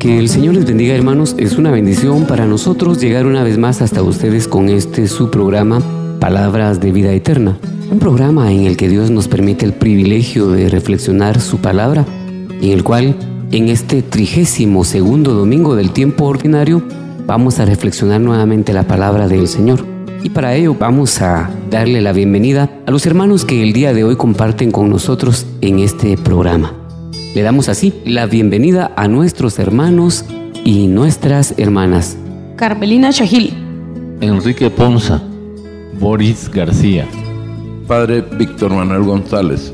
Señor les bendiga hermanos, es una bendición para nosotros llegar una vez más hasta ustedes con este su programa Palabras de Vida Eterna, un programa en el que Dios nos permite el privilegio de reflexionar su palabra y en el cual en este trigésimo segundo domingo del tiempo ordinario vamos a reflexionar nuevamente la palabra del Señor. Y para ello vamos a darle la bienvenida a los hermanos que el día de hoy comparten con nosotros en este programa. Le damos así la bienvenida a nuestros hermanos y nuestras hermanas. Carmelina Chagil. Enrique Ponza. Boris García. Padre Víctor Manuel González.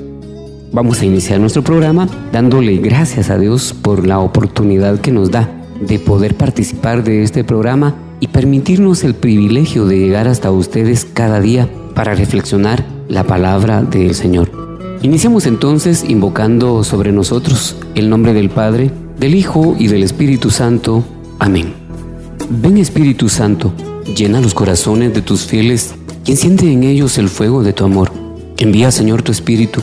Vamos a iniciar nuestro programa dándole gracias a Dios por la oportunidad que nos da de poder participar de este programa y permitirnos el privilegio de llegar hasta ustedes cada día para reflexionar la palabra del Señor. Iniciamos entonces invocando sobre nosotros el nombre del Padre, del Hijo y del Espíritu Santo. Amén. Ven Espíritu Santo, llena los corazones de tus fieles y enciende en ellos el fuego de tu amor. Envía Señor tu Espíritu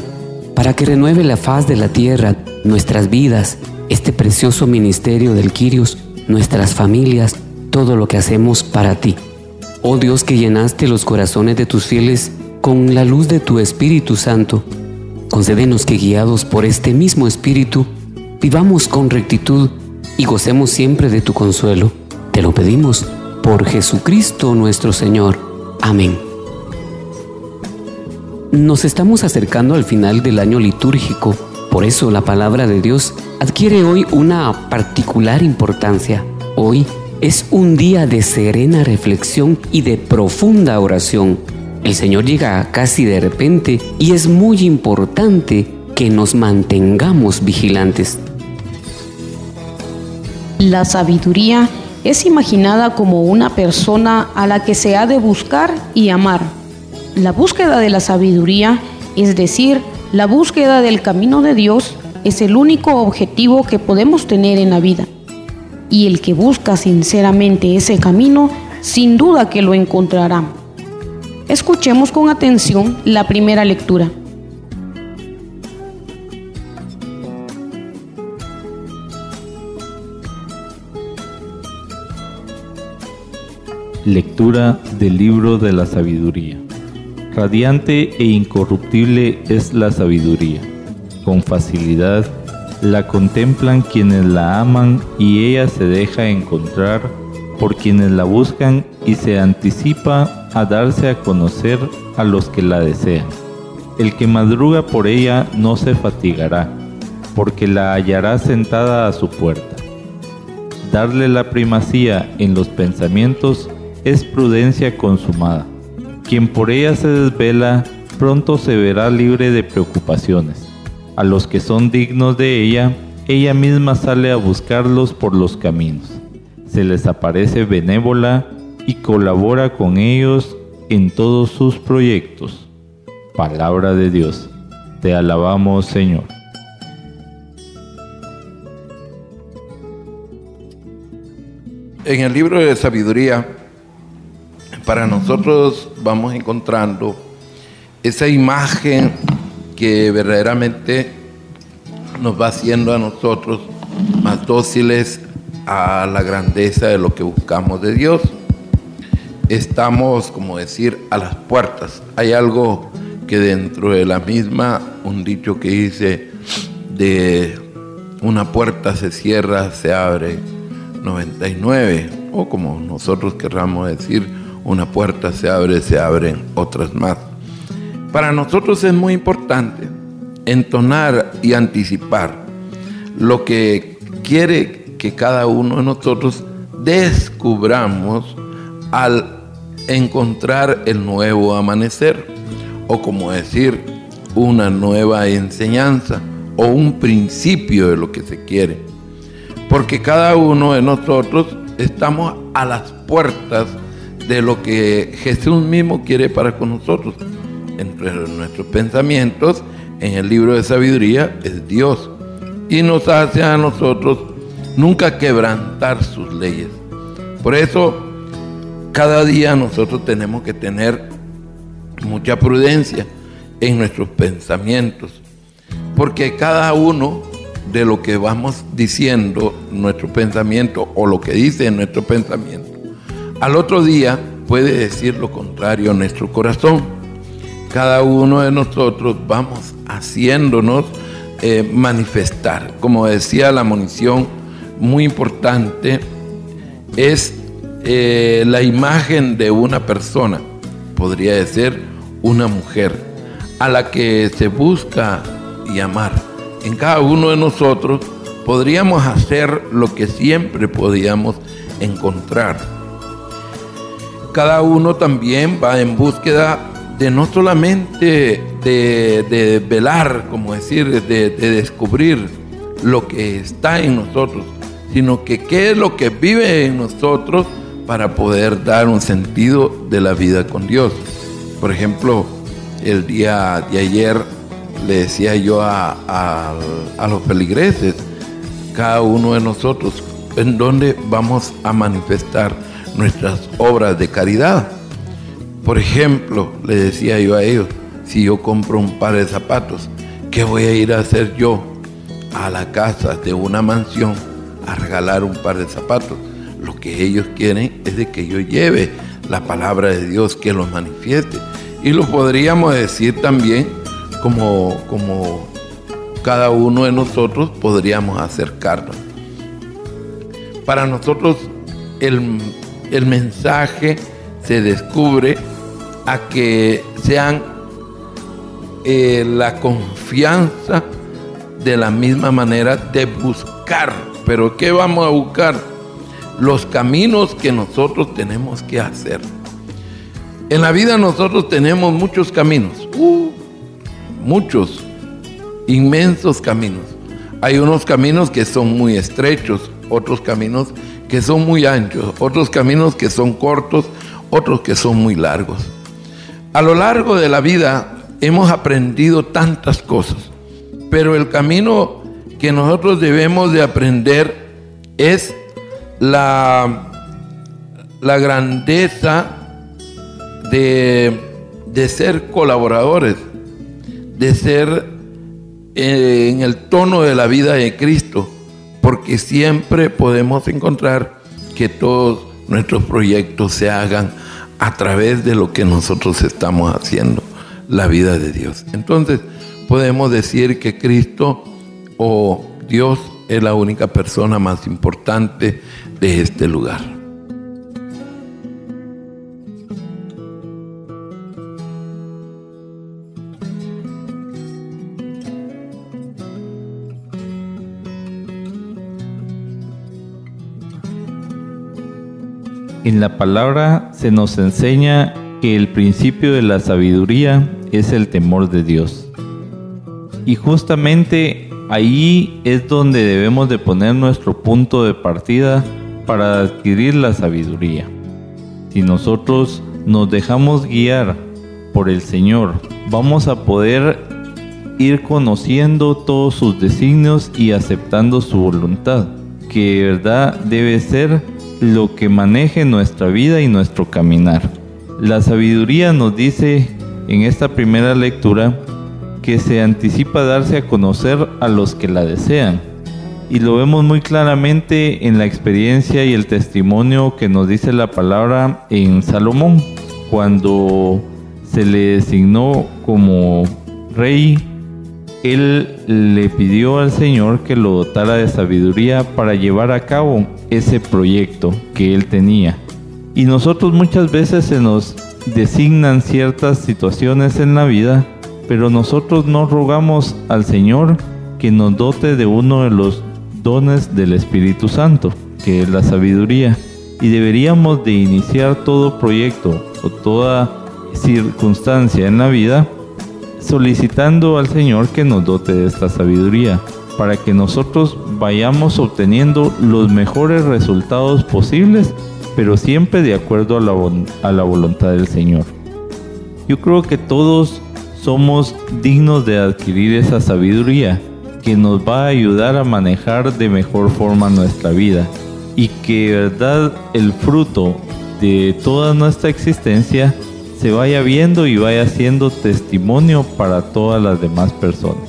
para que renueve la faz de la tierra, nuestras vidas, este precioso ministerio del Quirios, nuestras familias, todo lo que hacemos para ti. Oh Dios que llenaste los corazones de tus fieles con la luz de tu Espíritu Santo, Concédenos que guiados por este mismo Espíritu, vivamos con rectitud y gocemos siempre de tu consuelo. Te lo pedimos por Jesucristo nuestro Señor. Amén. Nos estamos acercando al final del año litúrgico, por eso la palabra de Dios adquiere hoy una particular importancia. Hoy es un día de serena reflexión y de profunda oración el Señor llega casi de repente y es muy importante que nos mantengamos vigilantes. La sabiduría es imaginada como una persona a la que se ha de buscar y amar. La búsqueda de la sabiduría, es decir, la búsqueda del camino de Dios, es el único objetivo que podemos tener en la vida. Y el que busca sinceramente ese camino, sin duda que lo encontrará. Escuchemos con atención la primera lectura. Lectura del libro de la sabiduría. Radiante e incorruptible es la sabiduría. Con facilidad la contemplan quienes la aman y ella se deja encontrar por quienes la buscan y se anticipa a darse a conocer a los que la desean. El que madruga por ella no se fatigará, porque la hallará sentada a su puerta. Darle la primacía en los pensamientos es prudencia consumada. Quien por ella se desvela, pronto se verá libre de preocupaciones. A los que son dignos de ella, ella misma sale a buscarlos por los caminos. Se les aparece benévola y colabora con ellos en todos sus proyectos. Palabra de Dios. Te alabamos, Señor. En el libro de sabiduría, para nosotros vamos encontrando esa imagen que verdaderamente nos va haciendo a nosotros más dóciles a la grandeza de lo que buscamos de Dios estamos, como decir, a las puertas. Hay algo que dentro de la misma, un dicho que dice, de una puerta se cierra, se abre 99. o como nosotros querramos decir, una puerta se abre, se abren otras más. Para nosotros es muy importante entonar y anticipar lo que quiere que cada uno de nosotros descubramos al encontrar el nuevo amanecer, o como decir, una nueva enseñanza o un principio de lo que se quiere. Porque cada uno de nosotros estamos a las puertas de lo que Jesús mismo quiere para con nosotros. Entre nuestros pensamientos, en el libro de sabiduría, es Dios. Y nos hace a nosotros nunca quebrantar sus leyes. Por eso, cada día nosotros tenemos que tener mucha prudencia en nuestros pensamientos, porque cada uno de lo que vamos diciendo, nuestro pensamiento o lo que dice nuestro pensamiento, al otro día puede decir lo contrario a nuestro corazón. Cada uno de nosotros vamos haciéndonos eh, manifestar. Como decía la munición, muy importante es eh, la imagen de una persona, podría ser una mujer a la que se busca y amar. En cada uno de nosotros podríamos hacer lo que siempre podíamos encontrar. Cada uno también va en búsqueda de no solamente de, velar, como decir, de, de descubrir lo que está en nosotros, sino que qué es lo que vive en nosotros para poder dar un sentido de la vida con Dios. Por ejemplo, el día de ayer le decía yo a, los peligreses, cada uno de nosotros, en dónde vamos a manifestar nuestras obras de caridad. Por ejemplo, le decía yo a ellos, si yo compro un par de zapatos, ¿qué voy a ir a hacer yo a la casa de una mansión a regalar un par de zapatos? Lo que ellos quieren es de que yo lleve la palabra de Dios, que los manifieste. Y lo podríamos decir también como, como cada uno de nosotros podríamos acercarnos. Para nosotros el, mensaje se descubre a que sean eh, la confianza de la misma manera de buscar. Pero ¿qué vamos a buscar? Los caminos que nosotros tenemos que hacer. En la vida nosotros tenemos muchos caminos, uh, muchos, inmensos caminos. Hay unos caminos que son muy estrechos, otros caminos que son muy anchos, otros caminos que son cortos, otros que son muy largos. A lo largo de la vida hemos aprendido tantas cosas, pero el camino que nosotros debemos de aprender es la, la grandeza de, ser colaboradores, de ser eh, en el tono de la vida de Cristo, porque siempre podemos encontrar que todos nuestros proyectos se hagan a través de lo que nosotros estamos haciendo, la vida de Dios. Entonces, podemos decir que Cristo o Dios es la única persona más importante de este lugar. En la palabra se nos enseña que el principio de la sabiduría es el temor de Dios. Y justamente ahí es donde debemos de poner nuestro punto de partida para adquirir la sabiduría. Si nosotros nos dejamos guiar por el Señor, vamos a poder ir conociendo todos sus designios y aceptando su voluntad, que de verdad debe ser lo que maneje nuestra vida y nuestro caminar. La sabiduría nos dice en esta primera lectura que se anticipa darse a conocer a los que la desean. Y lo vemos muy claramente en la experiencia y el testimonio que nos dice la palabra en Salomón, cuando se le designó como rey, él le pidió al Señor que lo dotara de sabiduría para llevar a cabo ese proyecto que Él tenía. Y nosotros muchas veces se nos designan ciertas situaciones en la vida, pero nosotros no rogamos al Señor que nos dote de uno de los dones del Espíritu Santo, que es la sabiduría. Y deberíamos de iniciar todo proyecto o toda circunstancia en la vida solicitando al Señor que nos dote de esta sabiduría, para que nosotros vayamos obteniendo los mejores resultados posibles, pero siempre de acuerdo a la, a la voluntad del Señor. Yo creo que todos somos dignos de adquirir esa sabiduría que nos va a ayudar a manejar de mejor forma nuestra vida y que verdad el fruto de toda nuestra existencia se vaya viendo y vaya siendo testimonio para todas las demás personas.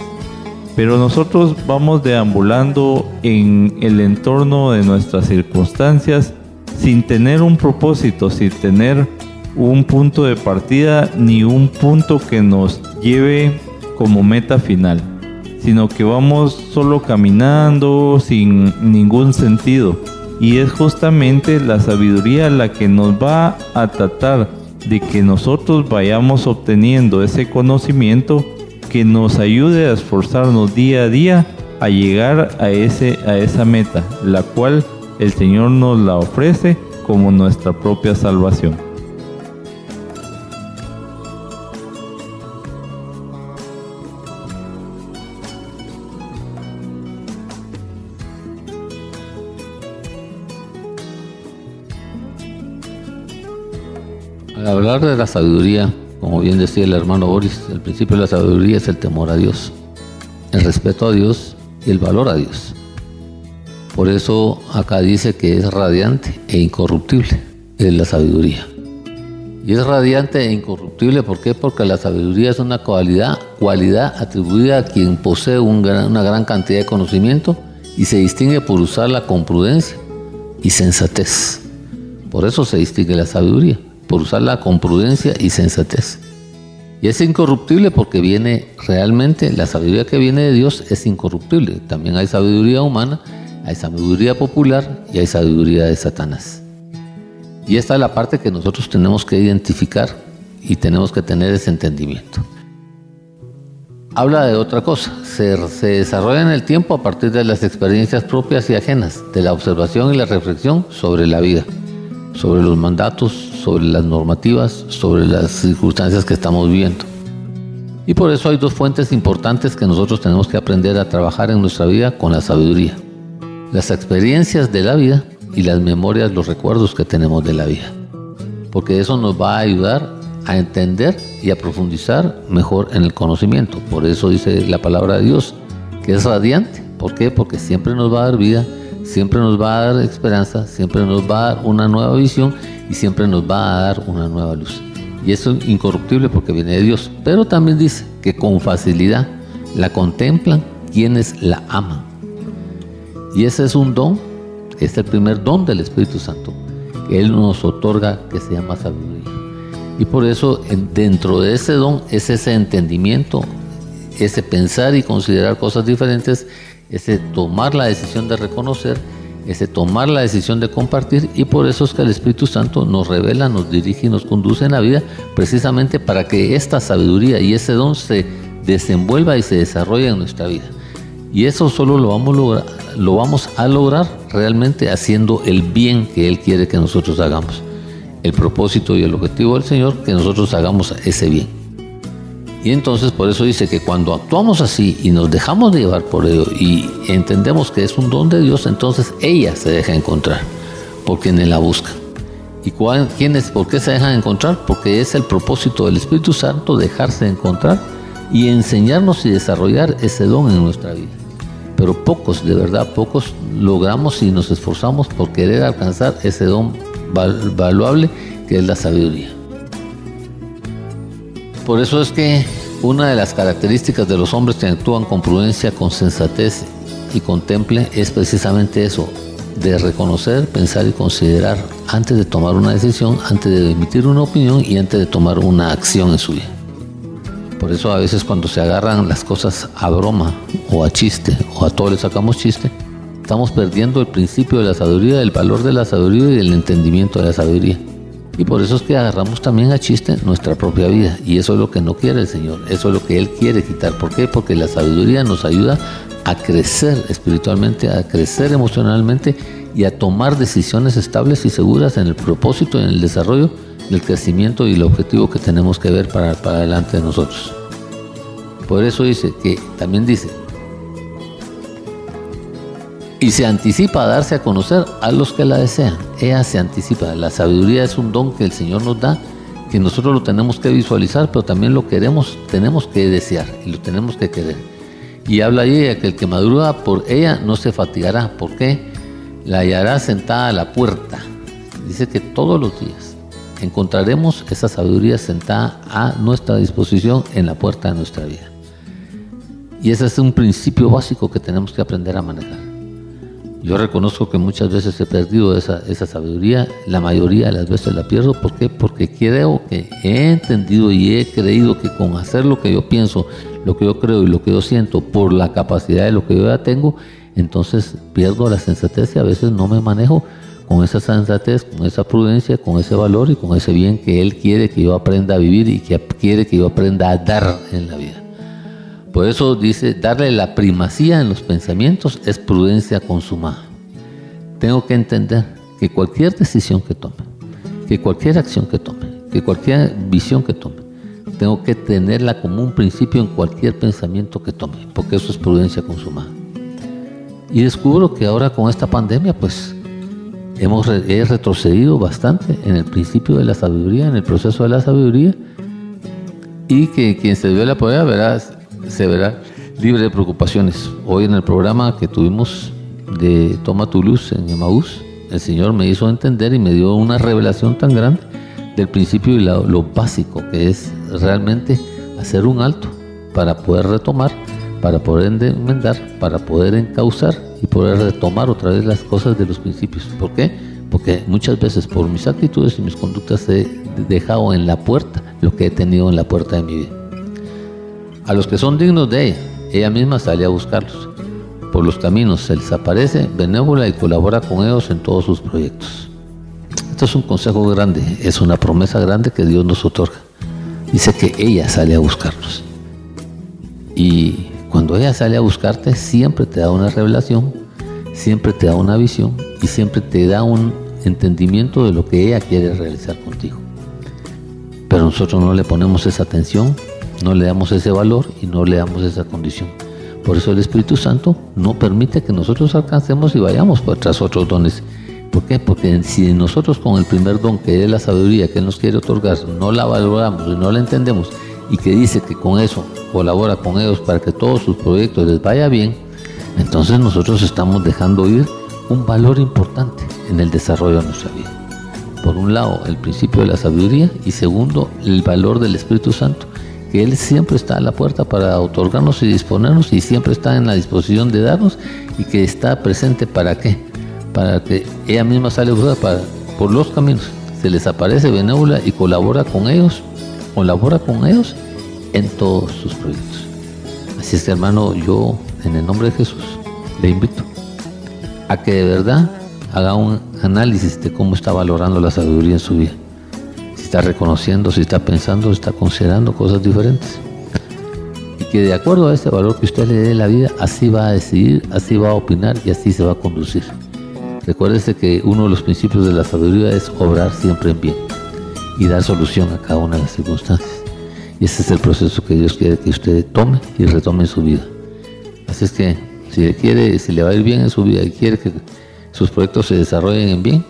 Pero nosotros vamos deambulando en el entorno de nuestras circunstancias sin tener un propósito, sin tener un punto de partida ni un punto que nos lleve como meta final, sino que vamos solo caminando sin ningún sentido. Y es justamente la sabiduría la que nos va a tratar de que nosotros vayamos obteniendo ese conocimiento que nos ayude a esforzarnos día a día a llegar a, ese, a esa meta, la cual el Señor nos la ofrece como nuestra propia salvación. Hablar de la sabiduría, como bien decía el hermano Boris, el principio de la sabiduría es el temor a Dios, el respeto a Dios y el valor a Dios. Por eso acá dice que es radiante e incorruptible, es la sabiduría. Y es radiante e incorruptible, ¿por qué? Porque la sabiduría es una cualidad, cualidad atribuida a quien posee una gran cantidad de conocimiento y se distingue por usarla con prudencia y sensatez. Por eso se distingue la sabiduría por usarla con prudencia y sensatez. Y es incorruptible porque viene realmente, la sabiduría que viene de Dios es incorruptible. También hay sabiduría humana, hay sabiduría popular y hay sabiduría de Satanás. Y esta es la parte que nosotros tenemos que identificar y tenemos que tener ese entendimiento. Habla de otra cosa, se, se, desarrolla en el tiempo a partir de las experiencias propias y ajenas, de la observación y la reflexión sobre la vida sobre los mandatos, sobre las normativas, sobre las circunstancias que estamos viviendo. Y por eso hay dos fuentes importantes que nosotros tenemos que aprender a trabajar en nuestra vida con la sabiduría. Las experiencias de la vida y las memorias, los recuerdos que tenemos de la vida. Porque eso nos va a ayudar a entender y a profundizar mejor en el conocimiento. Por eso dice la palabra de Dios, que es radiante. ¿Por qué? Porque siempre nos va a dar vida siempre nos va a dar esperanza, siempre nos va a dar una nueva visión y siempre nos va a dar una nueva luz. Y eso es incorruptible porque viene de Dios. Pero también dice que con facilidad la contemplan quienes la aman. Y ese es un don, es el primer don del Espíritu Santo que Él nos otorga que se llama sabiduría. Y por eso dentro de ese don es ese entendimiento, ese pensar y considerar cosas diferentes ese tomar la decisión de reconocer, ese tomar la decisión de compartir y por eso es que el Espíritu Santo nos revela, nos dirige y nos conduce en la vida precisamente para que esta sabiduría y ese don se desenvuelva y se desarrolle en nuestra vida. Y eso solo lo vamos, a lograr, lo vamos a lograr realmente haciendo el bien que Él quiere que nosotros hagamos. El propósito y el objetivo del Señor, que nosotros hagamos ese bien. Y entonces por eso dice que cuando actuamos así y nos dejamos de llevar por ello y entendemos que es un don de Dios, entonces ella se deja encontrar por quienes la buscan. ¿Y cuál, quiénes, por qué se dejan encontrar? Porque es el propósito del Espíritu Santo dejarse encontrar y enseñarnos y desarrollar ese don en nuestra vida. Pero pocos, de verdad, pocos logramos y nos esforzamos por querer alcanzar ese don valuable que es la sabiduría. Por eso es que una de las características de los hombres que actúan con prudencia, con sensatez y contemple es precisamente eso, de reconocer, pensar y considerar antes de tomar una decisión, antes de emitir una opinión y antes de tomar una acción en su vida. Por eso a veces cuando se agarran las cosas a broma o a chiste o a todo le sacamos chiste, Estamos perdiendo el principio de la sabiduría, el valor de la sabiduría y el entendimiento de la sabiduría. Y por eso es que agarramos también a chiste nuestra propia vida. Y eso es lo que no quiere el Señor. Eso es lo que Él quiere quitar. ¿Por qué? Porque la sabiduría nos ayuda a crecer espiritualmente, a crecer emocionalmente y a tomar decisiones estables y seguras en el propósito, en el desarrollo del crecimiento y el objetivo que tenemos que ver para, para adelante de nosotros. Por eso dice que también dice, y se anticipa a darse a conocer a los que la desean. Ella se anticipa. La sabiduría es un don que el Señor nos da, que nosotros lo tenemos que visualizar, pero también lo queremos, tenemos que desear y lo tenemos que querer. Y habla de que el que madruga por ella no se fatigará. ¿Por qué? La hallará sentada a la puerta. Dice que todos los días encontraremos esa sabiduría sentada a nuestra disposición en la puerta de nuestra vida. Y ese es un principio básico que tenemos que aprender a manejar. Yo reconozco que muchas veces he perdido esa, sabiduría, la mayoría de las veces la pierdo. ¿Por qué? Porque creo que he entendido y he creído que con hacer lo que yo pienso, lo que yo creo y lo que yo siento por la capacidad de lo que yo ya tengo, entonces pierdo la sensatez y a veces no me manejo con esa sensatez, con esa prudencia, con ese valor y con ese bien que Él quiere que yo aprenda a vivir y que quiere que yo aprenda a dar en la vida. Por eso dice, darle la primacía en los pensamientos es prudencia consumada. Tengo que entender que cualquier decisión que tome, que cualquier acción que tome, que cualquier visión que tome, tengo que tenerla como un principio en cualquier pensamiento que tome, porque eso es prudencia consumada. Y descubro que ahora con esta pandemia, pues hemos he retrocedido bastante en el principio de la sabiduría, en el proceso de la sabiduría, y que quien se dio la prueba verá se verá libre de preocupaciones. Hoy en el programa que tuvimos de Toma tu luz en Emaús, el Señor me hizo entender y me dio una revelación tan grande del principio y lo, básico que es realmente hacer un alto para poder retomar, para poder enmendar, para poder encauzar y poder retomar otra vez las cosas de los principios. ¿Por qué? Porque muchas veces por mis actitudes y mis conductas he dejado en la puerta lo que he tenido en la puerta de mi vida. A los que son dignos de ella, ella misma sale a buscarlos. Por los caminos se les aparece benévola y colabora con ellos en todos sus proyectos. Esto es un consejo grande, es una promesa grande que Dios nos otorga. Dice que ella sale a buscarlos. Y cuando ella sale a buscarte, siempre te da una revelación, siempre te da una visión y siempre te da un entendimiento de lo que ella quiere realizar contigo. Pero nosotros no le ponemos esa atención no le damos ese valor y no le damos esa condición. Por eso el Espíritu Santo no permite que nosotros alcancemos y vayamos tras otros dones. ¿Por qué? Porque si nosotros con el primer don, que es la sabiduría que nos quiere otorgar, no la valoramos y no la entendemos, y que dice que con eso colabora con ellos para que todos sus proyectos les vaya bien, entonces nosotros estamos dejando ir un valor importante en el desarrollo de nuestra vida. Por un lado, el principio de la sabiduría y segundo, el valor del Espíritu Santo que Él siempre está a la puerta para otorgarnos y disponernos y siempre está en la disposición de darnos y que está presente para qué? Para que ella misma sale para, por los caminos, se les aparece benévola y colabora con ellos, colabora con ellos en todos sus proyectos. Así es que hermano, yo en el nombre de Jesús le invito a que de verdad haga un análisis de cómo está valorando la sabiduría en su vida está reconociendo, si está pensando, si está considerando cosas diferentes. Y que de acuerdo a ese valor que usted le dé en la vida, así va a decidir, así va a opinar y así se va a conducir. Recuérdese que uno de los principios de la sabiduría es obrar siempre en bien y dar solución a cada una de las circunstancias. Y ese es el proceso que Dios quiere que usted tome y retome en su vida. Así es que si le quiere, si le va a ir bien en su vida y quiere que sus proyectos se desarrollen en bien,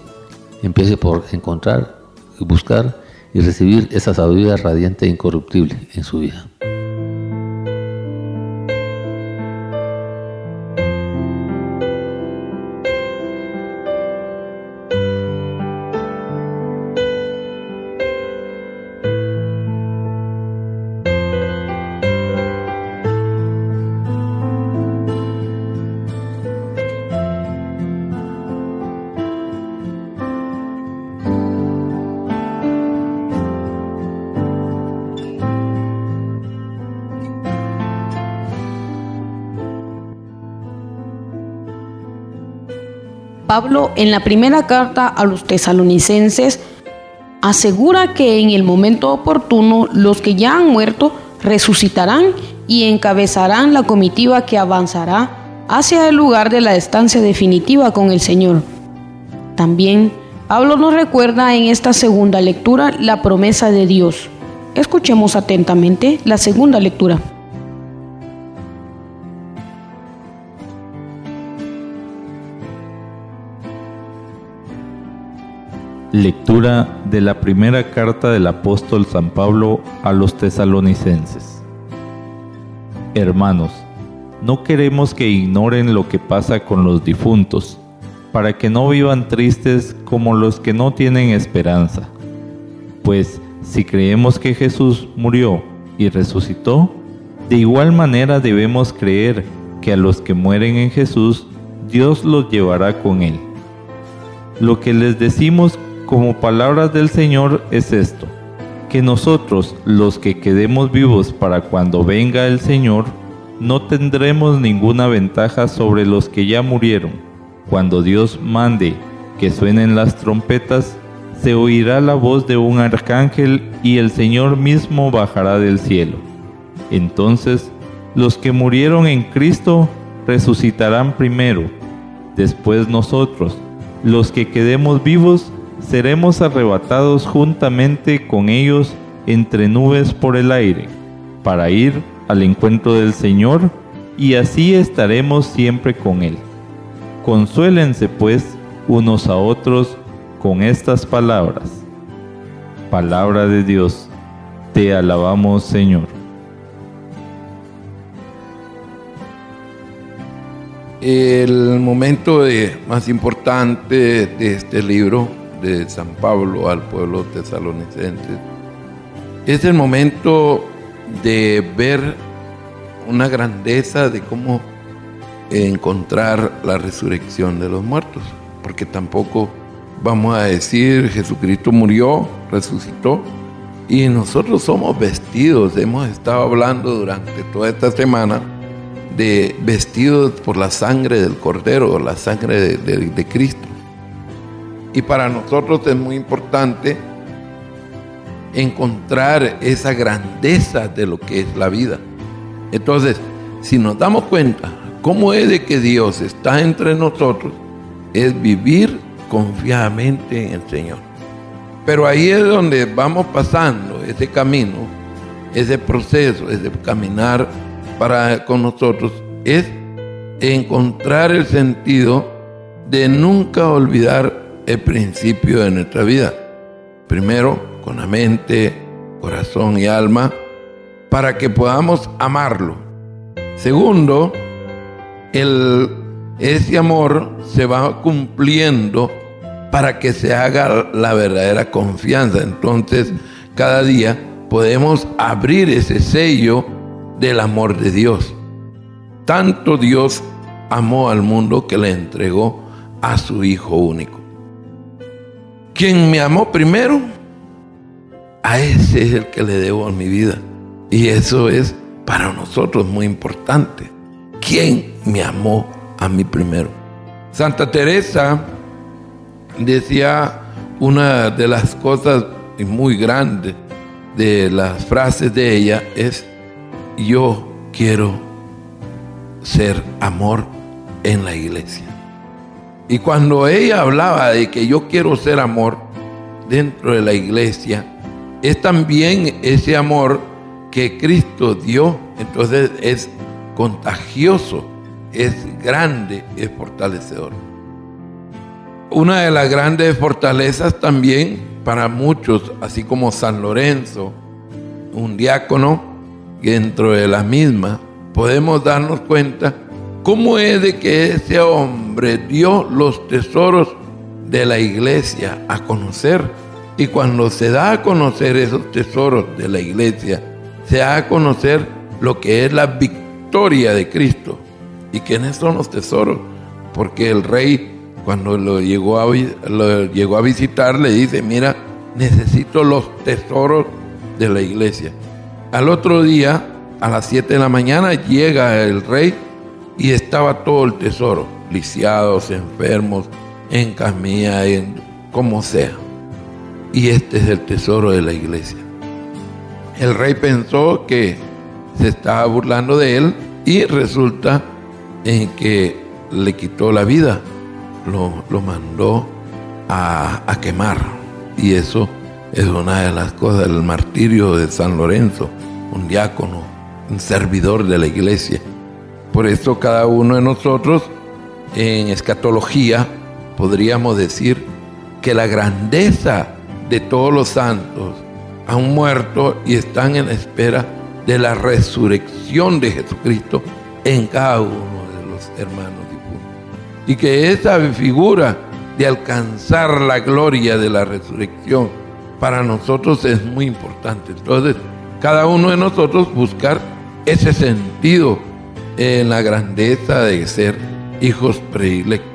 empiece por encontrar y buscar y recibir esa sabiduría radiante e incorruptible en su vida. Pablo en la primera carta a los tesalonicenses asegura que en el momento oportuno los que ya han muerto resucitarán y encabezarán la comitiva que avanzará hacia el lugar de la estancia definitiva con el Señor. También Pablo nos recuerda en esta segunda lectura la promesa de Dios. Escuchemos atentamente la segunda lectura. Lectura de la primera carta del apóstol San Pablo a los tesalonicenses. Hermanos, no queremos que ignoren lo que pasa con los difuntos, para que no vivan tristes como los que no tienen esperanza. Pues si creemos que Jesús murió y resucitó, de igual manera debemos creer que a los que mueren en Jesús, Dios los llevará con él. Lo que les decimos como palabras del Señor es esto, que nosotros, los que quedemos vivos para cuando venga el Señor, no tendremos ninguna ventaja sobre los que ya murieron. Cuando Dios mande que suenen las trompetas, se oirá la voz de un arcángel y el Señor mismo bajará del cielo. Entonces, los que murieron en Cristo resucitarán primero. Después nosotros, los que quedemos vivos, seremos arrebatados juntamente con ellos entre nubes por el aire, para ir al encuentro del Señor, y así estaremos siempre con Él. Consuélense pues unos a otros con estas palabras. Palabra de Dios, te alabamos Señor. El momento más importante de este libro de San Pablo al pueblo tesalonicense. Es el momento de ver una grandeza de cómo encontrar la resurrección de los muertos, porque tampoco vamos a decir Jesucristo murió, resucitó, y nosotros somos vestidos, hemos estado hablando durante toda esta semana de vestidos por la sangre del Cordero, la sangre de, de Cristo. Y para nosotros es muy importante encontrar esa grandeza de lo que es la vida. Entonces, si nos damos cuenta cómo es de que Dios está entre nosotros, es vivir confiadamente en el Señor. Pero ahí es donde vamos pasando ese camino, ese proceso, ese caminar para con nosotros, es encontrar el sentido de nunca olvidar el principio de nuestra vida. Primero, con la mente, corazón y alma, para que podamos amarlo. Segundo, el, ese amor se va cumpliendo para que se haga la verdadera confianza. Entonces, cada día podemos abrir ese sello del amor de Dios. Tanto Dios amó al mundo que le entregó a su Hijo único. Quien me amó primero, a ese es el que le debo mi vida. Y eso es para nosotros muy importante. ¿Quién me amó a mí primero? Santa Teresa decía una de las cosas muy grandes de las frases de ella es, yo quiero ser amor en la iglesia. Y cuando ella hablaba de que yo quiero ser amor dentro de la iglesia, es también ese amor que Cristo dio. Entonces es contagioso, es grande, es fortalecedor. Una de las grandes fortalezas también para muchos, así como San Lorenzo, un diácono, dentro de la misma, podemos darnos cuenta cómo es de que ese hombre dio los tesoros de la iglesia a conocer. Y cuando se da a conocer esos tesoros de la iglesia, se da a conocer lo que es la victoria de Cristo. ¿Y quiénes son los tesoros? Porque el rey, cuando lo llegó a, lo llegó a visitar, le dice, mira, necesito los tesoros de la iglesia. Al otro día, a las 7 de la mañana, llega el rey y estaba todo el tesoro, lisiados, enfermos, en en como sea. Y este es el tesoro de la iglesia. El rey pensó que se estaba burlando de él y resulta en que le quitó la vida, lo, mandó a, a quemar. Y eso es una de las cosas del martirio de San Lorenzo, un diácono, un servidor de la iglesia. Por eso cada uno de nosotros en escatología podríamos decir que la grandeza de todos los santos han muerto y están en espera de la resurrección de Jesucristo en cada uno de los hermanos difuntos. Y que esa figura de alcanzar la gloria de la resurrección para nosotros es muy importante. Entonces, cada uno de nosotros buscar ese sentido en la grandeza de ser hijos predilectos.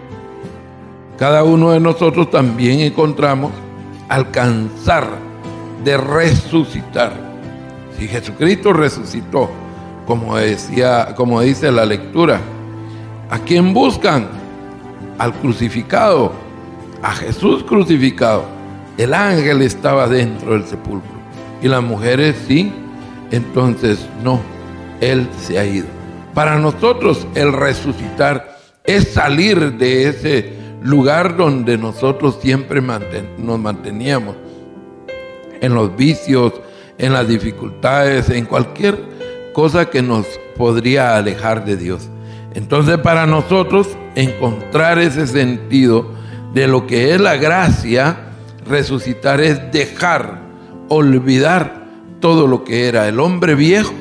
Cada uno de nosotros también encontramos alcanzar de resucitar. Si Jesucristo resucitó, como decía, como dice la lectura, ¿a quién buscan? Al crucificado, a Jesús crucificado. El ángel estaba dentro del sepulcro y las mujeres sí, entonces no, él se ha ido. Para nosotros el resucitar es salir de ese lugar donde nosotros siempre nos manteníamos, en los vicios, en las dificultades, en cualquier cosa que nos podría alejar de Dios. Entonces para nosotros encontrar ese sentido de lo que es la gracia, resucitar es dejar, olvidar todo lo que era el hombre viejo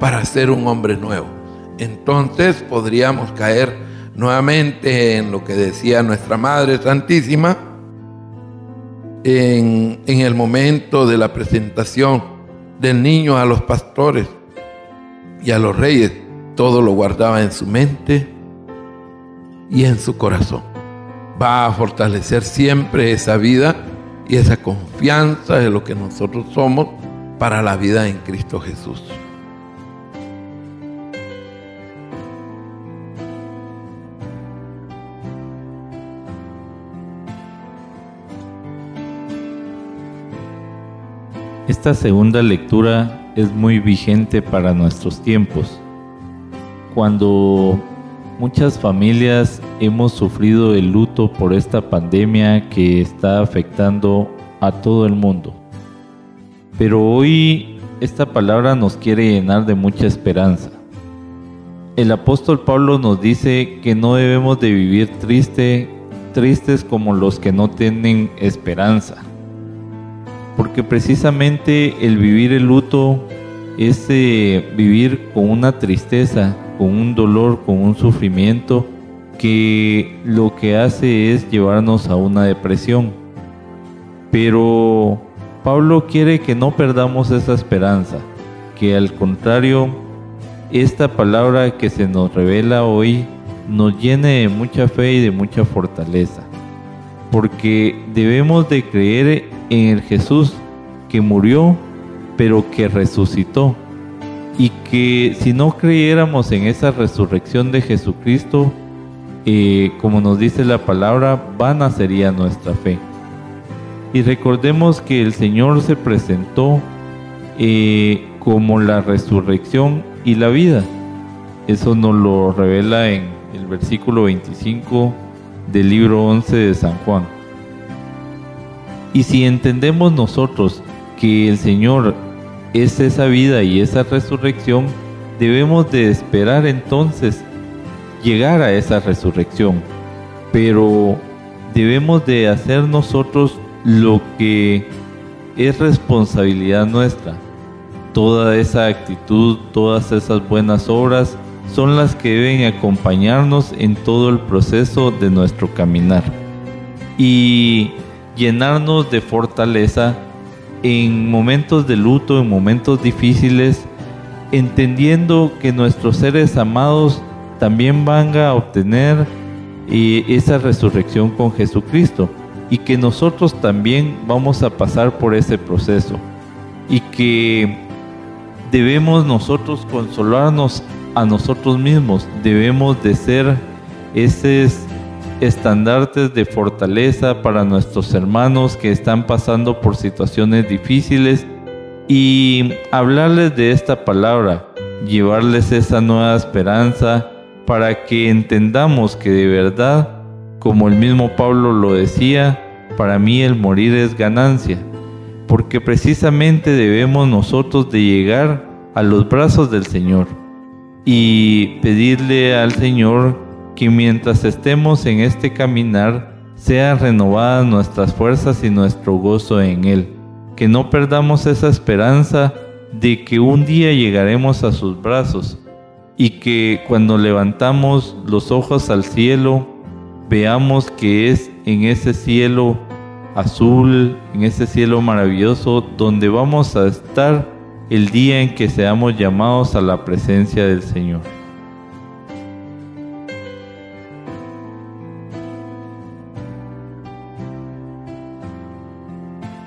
para ser un hombre nuevo. Entonces podríamos caer nuevamente en lo que decía nuestra Madre Santísima, en, el momento de la presentación del niño a los pastores y a los reyes, todo lo guardaba en su mente y en su corazón. Va a fortalecer siempre esa vida y esa confianza de lo que nosotros somos para la vida en Cristo Jesús. Esta segunda lectura es muy vigente para nuestros tiempos. Cuando muchas familias hemos sufrido el luto por esta pandemia que está afectando a todo el mundo. Pero hoy esta palabra nos quiere llenar de mucha esperanza. El apóstol Pablo nos dice que no debemos de vivir triste, tristes como los que no tienen esperanza porque precisamente el vivir el luto es eh, vivir con una tristeza, con un dolor, con un sufrimiento que lo que hace es llevarnos a una depresión. Pero Pablo quiere que no perdamos esa esperanza, que al contrario, esta palabra que se nos revela hoy nos llene de mucha fe y de mucha fortaleza, porque debemos de creer en el Jesús que murió, pero que resucitó. Y que si no creyéramos en esa resurrección de Jesucristo, eh, como nos dice la palabra, vana sería nuestra fe. Y recordemos que el Señor se presentó eh, como la resurrección y la vida. Eso nos lo revela en el versículo 25 del libro 11 de San Juan. Y si entendemos nosotros que el Señor es esa vida y esa resurrección, debemos de esperar entonces llegar a esa resurrección. Pero debemos de hacer nosotros lo que es responsabilidad nuestra. Toda esa actitud, todas esas buenas obras son las que deben acompañarnos en todo el proceso de nuestro caminar. Y llenarnos de fortaleza en momentos de luto, en momentos difíciles, entendiendo que nuestros seres amados también van a obtener eh, esa resurrección con Jesucristo y que nosotros también vamos a pasar por ese proceso y que debemos nosotros consolarnos a nosotros mismos, debemos de ser esos estandartes de fortaleza para nuestros hermanos que están pasando por situaciones difíciles y hablarles de esta palabra, llevarles esa nueva esperanza para que entendamos que de verdad, como el mismo Pablo lo decía, para mí el morir es ganancia, porque precisamente debemos nosotros de llegar a los brazos del Señor y pedirle al Señor que mientras estemos en este caminar, sean renovadas nuestras fuerzas y nuestro gozo en Él, que no perdamos esa esperanza de que un día llegaremos a sus brazos y que cuando levantamos los ojos al cielo, veamos que es en ese cielo azul, en ese cielo maravilloso, donde vamos a estar el día en que seamos llamados a la presencia del Señor.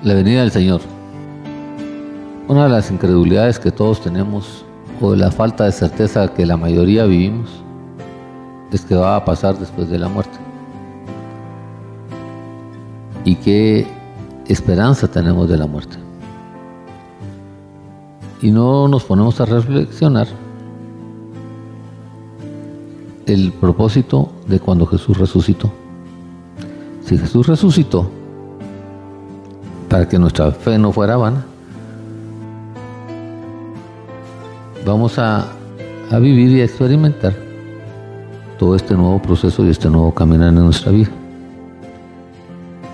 La venida del Señor. Una de las incredulidades que todos tenemos o de la falta de certeza que la mayoría vivimos es que va a pasar después de la muerte. ¿Y qué esperanza tenemos de la muerte? Y no nos ponemos a reflexionar el propósito de cuando Jesús resucitó. Si Jesús resucitó para que nuestra fe no fuera vana, vamos a, a vivir y a experimentar todo este nuevo proceso y este nuevo caminar en nuestra vida.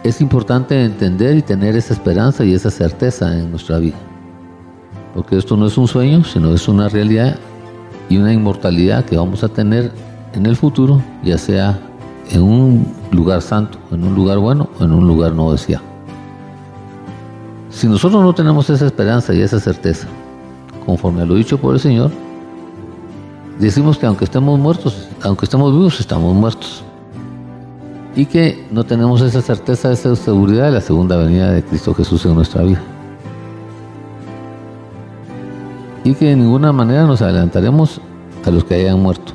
Es importante entender y tener esa esperanza y esa certeza en nuestra vida. Porque esto no es un sueño, sino es una realidad y una inmortalidad que vamos a tener en el futuro, ya sea en un lugar santo, en un lugar bueno o en un lugar no deseado. Si nosotros no tenemos esa esperanza y esa certeza, conforme a lo dicho por el Señor, decimos que aunque estemos muertos, aunque estemos vivos, estamos muertos y que no tenemos esa certeza, esa seguridad de la segunda venida de Cristo Jesús en nuestra vida. Y que de ninguna manera nos adelantaremos a los que hayan muerto.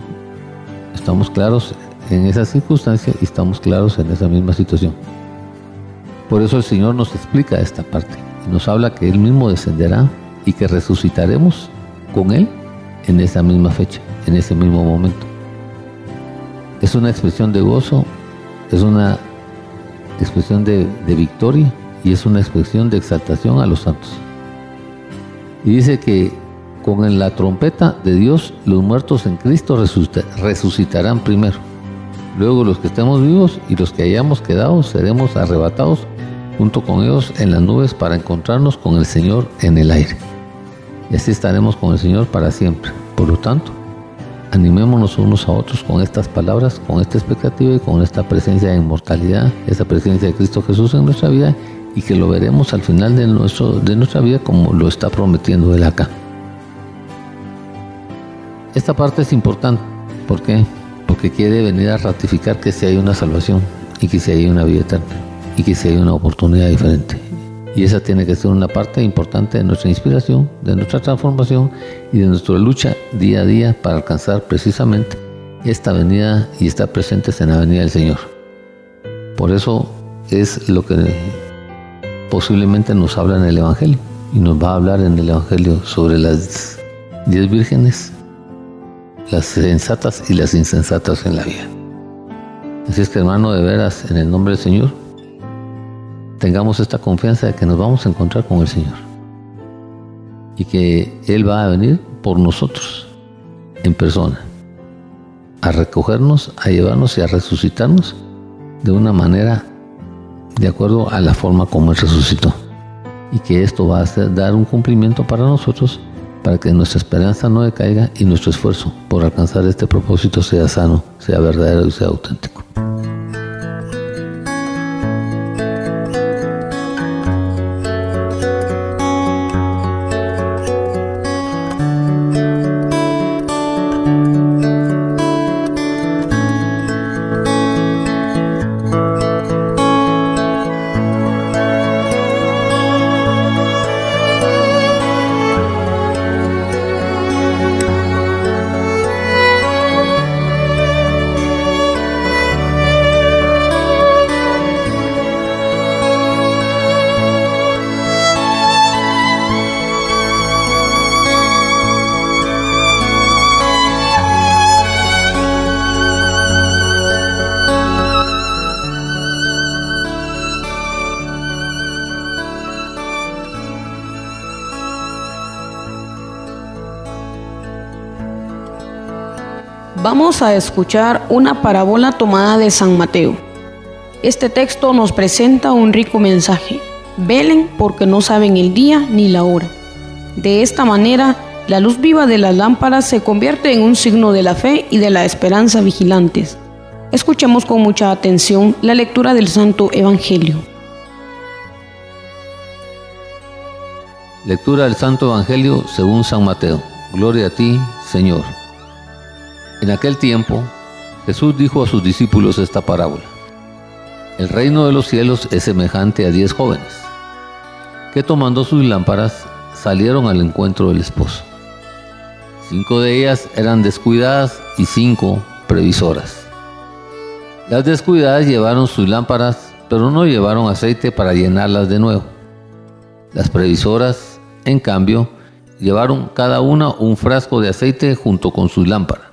Estamos claros en esa circunstancia y estamos claros en esa misma situación. Por eso el Señor nos explica esta parte nos habla que Él mismo descenderá y que resucitaremos con Él en esa misma fecha, en ese mismo momento. Es una expresión de gozo es una expresión de, victoria y es una expresión de exaltación a los santos. Y dice que con la trompeta de Dios los muertos en Cristo resucitarán primero. Luego los que estemos vivos y los que hayamos quedado seremos arrebatados junto con ellos en las nubes para encontrarnos con el Señor en el aire. Y así estaremos con el Señor para siempre. Por lo tanto, animémonos unos a otros con estas palabras, con esta expectativa y con esta presencia de inmortalidad, esa presencia de Cristo Jesús en nuestra vida y que lo veremos al final de, nuestro, de nuestra vida como lo está prometiendo Él acá. Esta parte es importante. ¿Por qué? Porque quiere venir a ratificar que si hay una salvación y que si hay una vida eterna y que si hay una oportunidad diferente. Y esa tiene que ser una parte importante de nuestra inspiración, de nuestra transformación y de nuestra lucha día a día para alcanzar precisamente esta venida y estar presentes en la venida del Señor. Por eso es lo que posiblemente nos habla en el Evangelio y nos va a hablar en el Evangelio sobre las diez vírgenes, las sensatas y las insensatas en la vida. Así es que hermano, de veras, en el nombre del Señor, tengamos esta confianza de que nos vamos a encontrar con el Señor y que Él va a venir por nosotros en persona, a recogernos, a llevarnos y a resucitarnos de una manera de acuerdo a la forma como Él resucitó. Y que esto va a dar un cumplimiento para nosotros para que nuestra esperanza no decaiga y nuestro esfuerzo por alcanzar este propósito sea sano, sea verdadero y sea auténtico. A escuchar una parábola tomada de San Mateo. Este texto nos presenta un rico mensaje. Velen porque no saben el día ni la hora. De esta manera, la luz viva de las lámparas se convierte en un signo de la fe y de la esperanza vigilantes. Escuchemos con mucha atención la lectura del Santo Evangelio. Lectura del Santo Evangelio según San Mateo. Gloria a ti, Señor. En aquel tiempo, Jesús dijo a sus discípulos esta parábola. El reino de los cielos es semejante a diez jóvenes, que tomando sus lámparas salieron al encuentro del esposo. Cinco de ellas eran descuidadas y cinco previsoras. Las descuidadas llevaron sus lámparas, pero no llevaron aceite para llenarlas de nuevo. Las previsoras, en cambio, llevaron cada una un frasco de aceite junto con sus lámparas.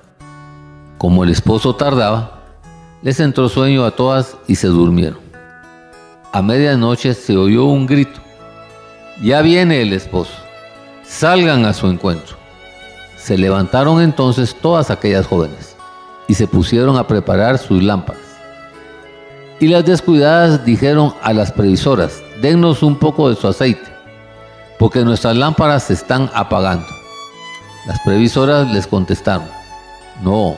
Como el esposo tardaba, les entró sueño a todas y se durmieron. A medianoche se oyó un grito. Ya viene el esposo. Salgan a su encuentro. Se levantaron entonces todas aquellas jóvenes y se pusieron a preparar sus lámparas. Y las descuidadas dijeron a las previsoras, dennos un poco de su aceite, porque nuestras lámparas se están apagando. Las previsoras les contestaron, no,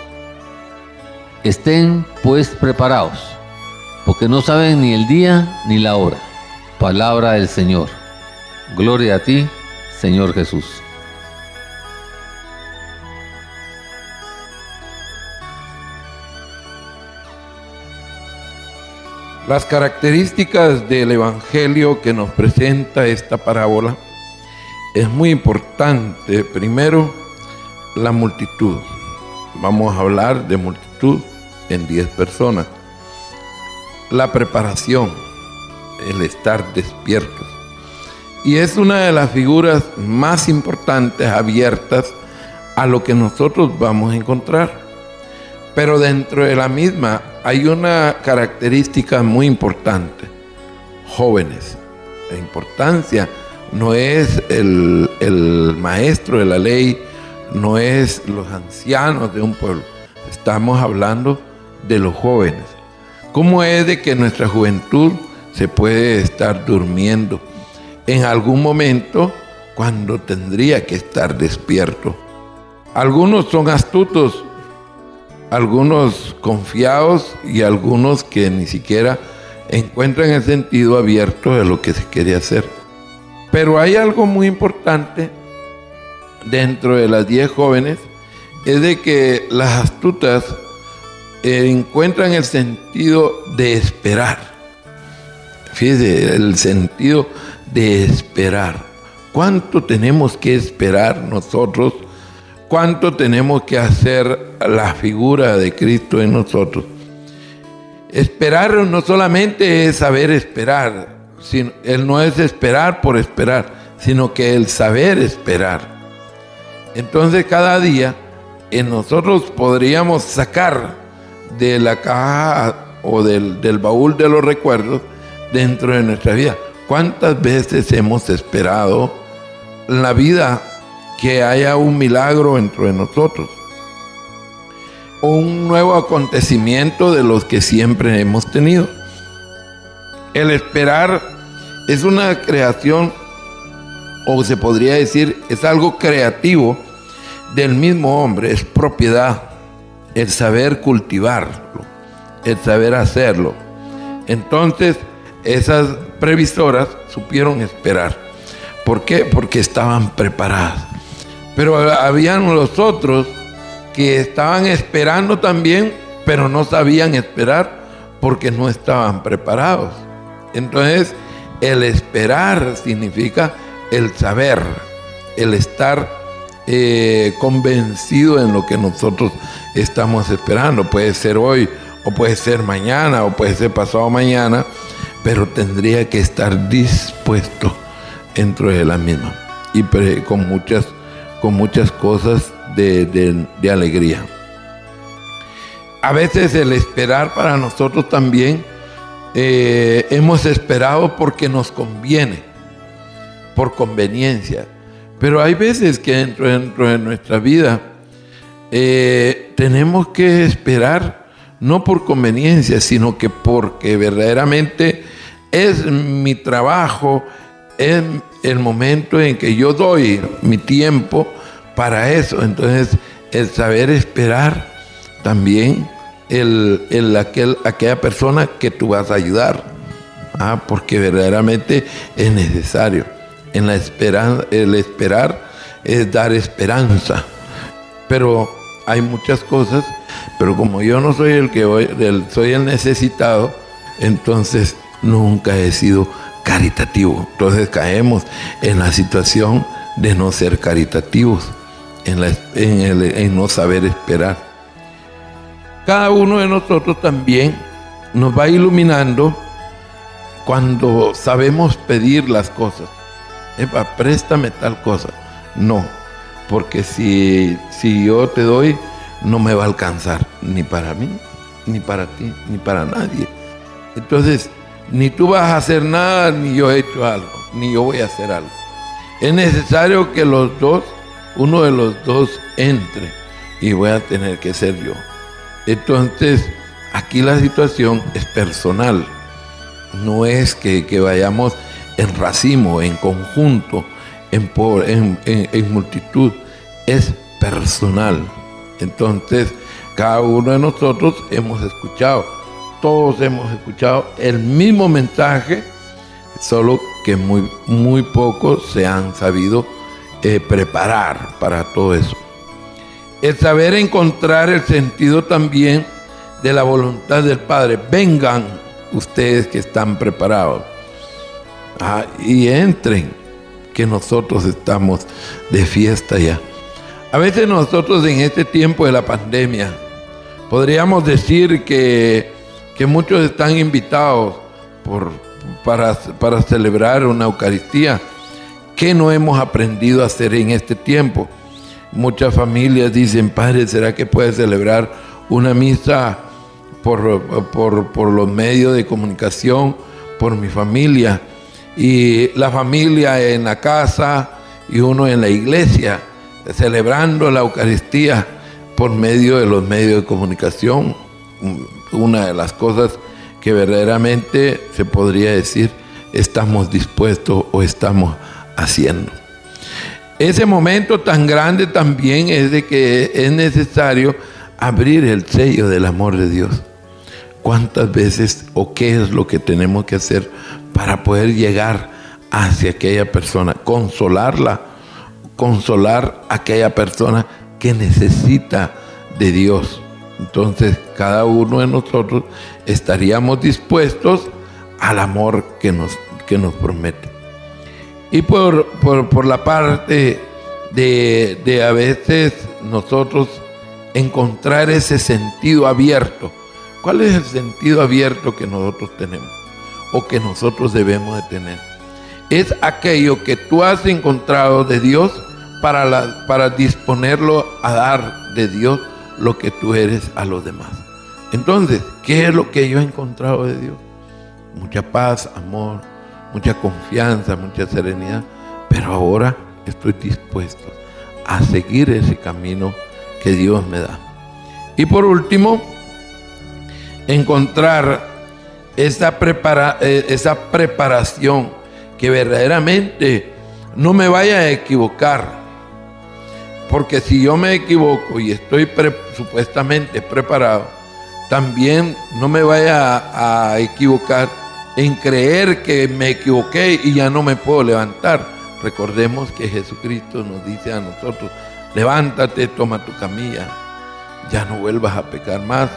Estén pues preparados, porque no saben ni el día ni la hora. Palabra del Señor. Gloria a ti, Señor Jesús. Las características del Evangelio que nos presenta esta parábola es muy importante. Primero, la multitud. Vamos a hablar de multitud en 10 personas. La preparación, el estar despiertos. Y es una de las figuras más importantes abiertas a lo que nosotros vamos a encontrar. Pero dentro de la misma hay una característica muy importante. Jóvenes. La importancia no es el, el, maestro de la ley, no es los ancianos de un pueblo. Estamos hablando de los jóvenes. ¿Cómo es de que nuestra juventud se puede estar durmiendo en algún momento cuando tendría que estar despierto? Algunos son astutos, algunos confiados y algunos que ni siquiera encuentran el sentido abierto de lo que se quiere hacer. Pero hay algo muy importante dentro de las 10 jóvenes, es de que las astutas encuentran el sentido de esperar. Fíjese, el sentido de esperar. ¿Cuánto tenemos que esperar nosotros? ¿Cuánto tenemos que hacer la figura de Cristo en nosotros? Esperar no solamente es saber esperar, sino, Él no es esperar por esperar, sino que el saber esperar. Entonces cada día en nosotros podríamos sacar de la caja o del, del baúl de los recuerdos dentro de nuestra vida. ¿Cuántas veces hemos esperado la vida que haya un milagro dentro de nosotros? Un nuevo acontecimiento de los que siempre hemos tenido. El esperar es una creación, o se podría decir, es algo creativo del mismo hombre, es propiedad el saber cultivarlo, el saber hacerlo. Entonces, esas previsoras supieron esperar. ¿Por qué? Porque estaban preparadas. Pero habían los otros que estaban esperando también, pero no sabían esperar porque no estaban preparados. Entonces, el esperar significa el saber, el estar eh, convencido en lo que nosotros estamos esperando. Puede ser hoy, o puede ser mañana, o puede ser pasado mañana, pero tendría que estar dispuesto dentro de la misma y con muchas, con muchas cosas de, alegría. A veces el esperar para nosotros también eh, hemos esperado porque nos conviene, por conveniencia. Pero hay veces que dentro, dentro de nuestra vida eh, tenemos que esperar no por conveniencia, sino que porque verdaderamente es mi trabajo, es el momento en que yo doy mi tiempo para eso. Entonces, el saber esperar también el, aquel, aquella persona que tú vas a ayudar, ¿ah? porque verdaderamente es necesario. En la esperanza, el esperar es dar esperanza. Pero hay muchas cosas, pero como yo no soy el que soy el necesitado, entonces nunca he sido caritativo. Entonces caemos en la situación de no ser caritativos, en, en, no saber esperar. Cada uno de nosotros también nos va iluminando cuando sabemos pedir las cosas. Epa, préstame tal cosa. No, porque si, si yo te doy, no me va a alcanzar, ni para mí, ni para ti, ni para nadie. Entonces, ni tú vas a hacer nada, ni yo he hecho algo, ni yo voy a hacer algo. Es necesario que los dos, uno de los dos entre y voy a tener que ser yo. Entonces, aquí la situación es personal. No es que, vayamos en racimo, en conjunto, en, en, en multitud. Es personal. Entonces, cada uno de nosotros hemos escuchado todos hemos escuchado el mismo mensaje, solo que muy, muy pocos se han sabido eh, preparar para todo eso. El saber encontrar el sentido también de la voluntad del Padre. Vengan ustedes que están preparados ah, y entren, nosotros estamos de fiesta ya. A veces nosotros en este tiempo de la pandemia podríamos decir que que muchos están invitados por, para, para celebrar una Eucaristía. ¿Qué no hemos aprendido a hacer en este tiempo? Muchas familias dicen, Padre, ¿será que puede celebrar una misa por, por, los medios de comunicación, por mi familia? Y la familia en la casa y uno en la iglesia, celebrando la Eucaristía por medio de los medios de comunicación una de las cosas que verdaderamente se podría decir estamos dispuestos o estamos haciendo. Ese momento tan grande también es de que es necesario abrir el sello del amor de Dios. ¿Cuántas veces o qué es lo que tenemos que hacer para poder llegar hacia aquella persona? Consolarla, consolar a aquella persona que necesita de Dios. Entonces cada uno de nosotros estaríamos dispuestos al amor que nos, que nos promete. Y por, la parte de, de a veces nosotros encontrar ese sentido abierto. ¿Cuál es el sentido abierto que nosotros tenemos o que nosotros debemos de tener? Es aquello que tú has encontrado de Dios para, para disponerlo a dar de Dios lo que tú eres a los demás. Entonces, ¿qué es lo que yo he encontrado de Dios? Mucha paz, amor, mucha confianza, mucha serenidad, pero ahora estoy dispuesto a seguir ese camino que Dios me da. Y por último, encontrar esa, prepara, eh, esa preparación que verdaderamente no me vaya a equivocar porque si yo me equivoco y estoy supuestamente preparado, también no me vaya a, equivocar en creer que me equivoqué y ya no me puedo levantar. Recordemos que Jesucristo nos dice a nosotros, levántate, toma tu camilla, ya no vuelvas a pecar más,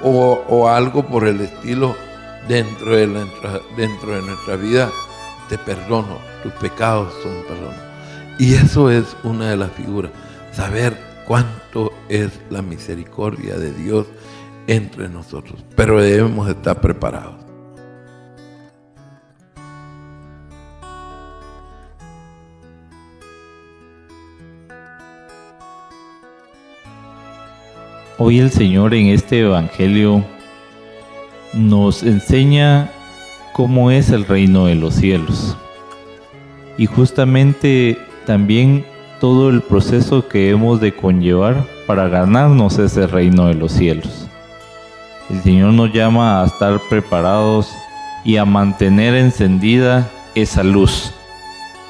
o, algo por el estilo dentro de, dentro de nuestra vida, te perdono, tus pecados son perdonados. Y eso es una de las figuras, saber cuánto es la misericordia de Dios entre nosotros, pero debemos estar preparados. Hoy el Señor en este Evangelio nos enseña cómo es el reino de los cielos. Y justamente también todo el proceso que hemos de conllevar para ganarnos ese reino de los cielos. El Señor nos llama a estar preparados y a mantener encendida esa luz.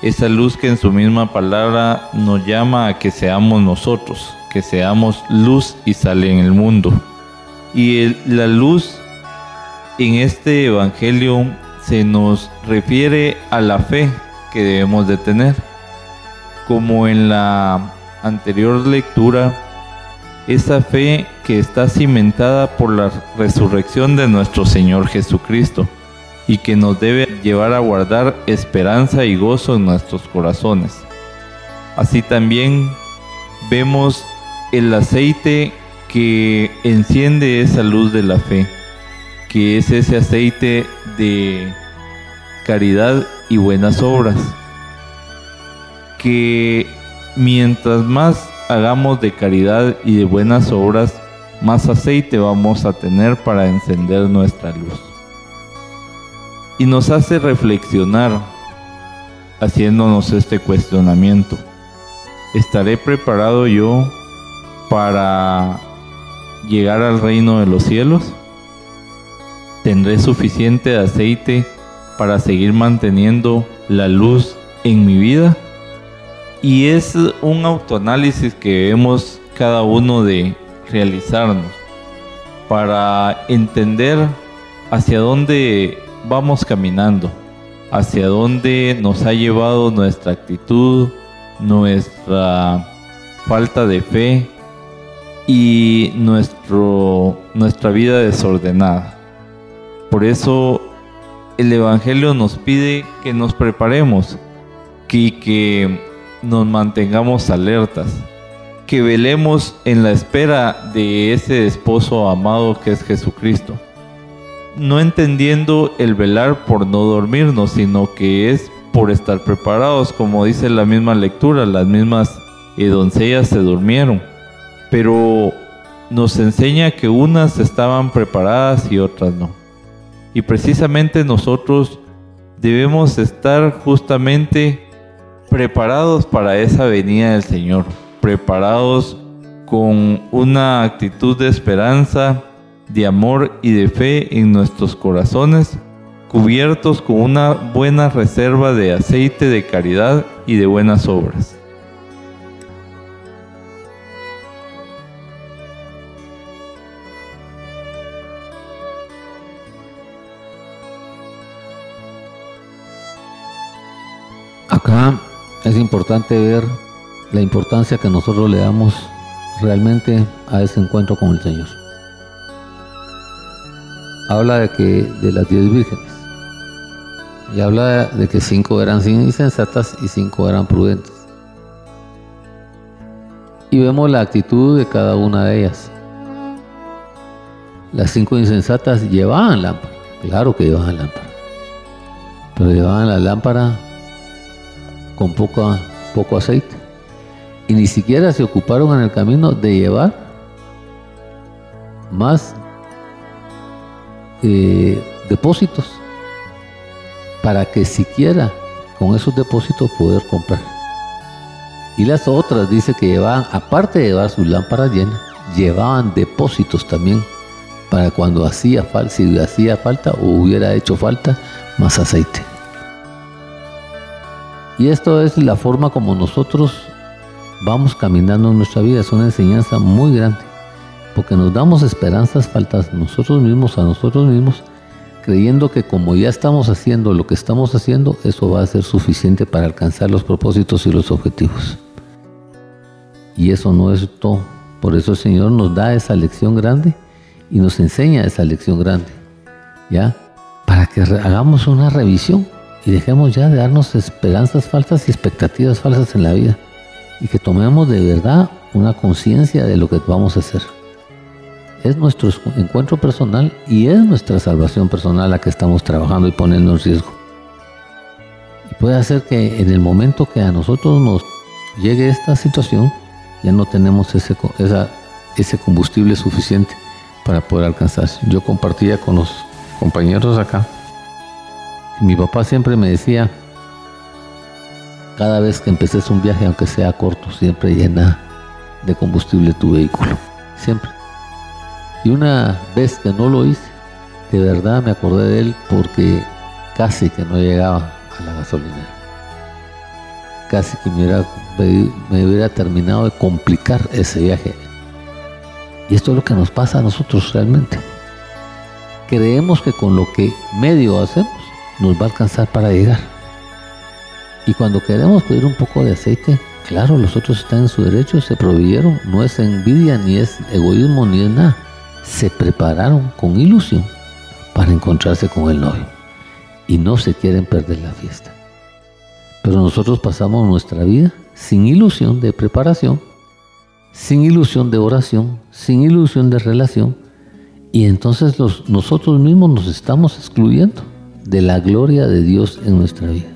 Esa luz que en su misma palabra nos llama a que seamos nosotros, que seamos luz y sal en el mundo. Y la luz en este Evangelio se nos refiere a la fe que debemos de tener. Como en la anterior lectura, esa fe que está cimentada por la resurrección de nuestro Señor Jesucristo y que nos debe llevar a guardar esperanza y gozo en nuestros corazones. Así también vemos el aceite que enciende esa luz de la fe, que es ese aceite de caridad y buenas obras, que mientras más hagamos de caridad y de buenas obras, más aceite vamos a tener para encender nuestra luz. Y nos hace reflexionar haciéndonos este cuestionamiento. ¿Estaré preparado yo para llegar al reino de los cielos? ¿Tendré suficiente aceite para seguir manteniendo la luz en mi vida? Y es un autoanálisis que debemos cada uno de realizarnos para entender hacia dónde vamos caminando, hacia dónde nos ha llevado nuestra actitud, nuestra falta de fe, y nuestro, nuestra vida desordenada. Por eso el Evangelio nos pide que nos preparemos y que nos mantengamos alertas, que velemos en la espera de ese esposo amado que es Jesucristo. No entendiendo el velar por no dormirnos, sino que es por estar preparados, como dice la misma lectura, las mismas eh, doncellas se durmieron pero nos enseña que unas estaban preparadas y otras no. Y precisamente nosotros debemos estar justamente preparados para esa venida del Señor, preparados con una actitud de esperanza, de amor y de fe en nuestros corazones, cubiertos con una buena reserva de aceite de caridad y de buenas obras. Es importante ver la importancia que nosotros le damos realmente a ese encuentro con el Señor. Habla de que de las diez vírgenes y habla de que cinco eran insensatas y cinco eran prudentes. Y vemos la actitud de cada una de ellas. Las cinco insensatas llevaban lámpara, claro que llevaban lámpara, pero llevaban la lámpara con poco, aceite. Y ni siquiera se ocuparon en el camino de llevar más eh, depósitos para que siquiera con esos depósitos poder comprar. Y las otras dice que llevaban, aparte de llevar sus lámparas llenas, llevaban depósitos también para cuando hacía falta, si hacía falta o hubiera hecho falta, más aceite. Y esto es la forma como nosotros vamos caminando en nuestra vida. Es una enseñanza muy grande, porque nos damos esperanzas faltas nosotros mismos a nosotros mismos, creyendo que como ya estamos haciendo lo que estamos haciendo, eso va a ser suficiente para alcanzar los propósitos y los objetivos. Y eso no es todo. Por eso el Señor nos da esa lección grande y nos enseña esa lección grande, ¿ya? Para que hagamos una revisión y dejemos ya de darnos esperanzas falsas y expectativas falsas en la vida y que tomemos de verdad una conciencia de lo que vamos a hacer. Es nuestro encuentro personal y es nuestra salvación personal la que estamos trabajando y poniendo en riesgo. Y puede hacer que en el momento que a nosotros nos llegue esta situación, ya no tenemos ese, ese combustible suficiente para poder alcanzar. Yo compartía con los compañeros acá. Mi papá siempre me decía, cada vez que empeces un viaje, aunque sea corto, siempre llena de combustible tu vehículo. Siempre. Y una vez que no lo hice, de verdad me acordé de él porque casi que no llegaba a la gasolina. Casi que me hubiera, me hubiera terminado de complicar ese viaje. Y esto es lo que nos pasa a nosotros realmente. Creemos que con lo que medio hacemos nos va a alcanzar para llegar y cuando queremos pedir un poco de aceite, claro, los otros están en su derecho, se proveyeron, no es envidia, ni es egoísmo, ni es nada. Se prepararon con ilusión para encontrarse con el novio y no se quieren perder la fiesta. Pero nosotros pasamos nuestra vida sin ilusión de preparación, sin ilusión de oración, sin ilusión de relación, y entonces nosotros mismos nos estamos excluyendo de la gloria de Dios en nuestra vida.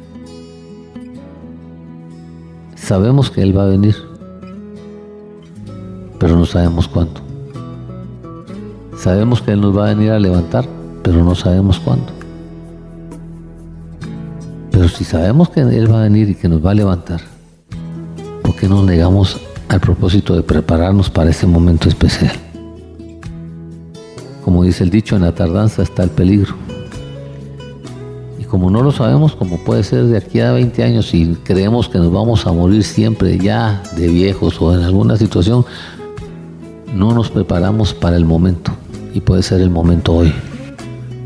Sabemos que Él va a venir, pero no sabemos cuándo. Sabemos que Él nos va a venir a levantar, pero no sabemos cuándo. Pero si sabemos que Él va a venir y que nos va a levantar, ¿por qué nos negamos al propósito de prepararnos para ese momento especial? Como dice el dicho, en la tardanza está el peligro como no lo sabemos, como puede ser de aquí a 20 años y creemos que nos vamos a morir siempre ya de viejos o en alguna situación, no nos preparamos para el momento. Y puede ser el momento hoy.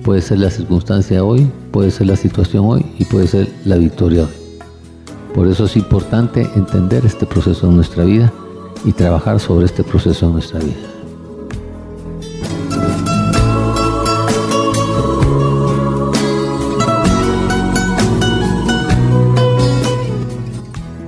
Puede ser la circunstancia hoy, puede ser la situación hoy y puede ser la victoria hoy. Por eso es importante entender este proceso en nuestra vida y trabajar sobre este proceso en nuestra vida.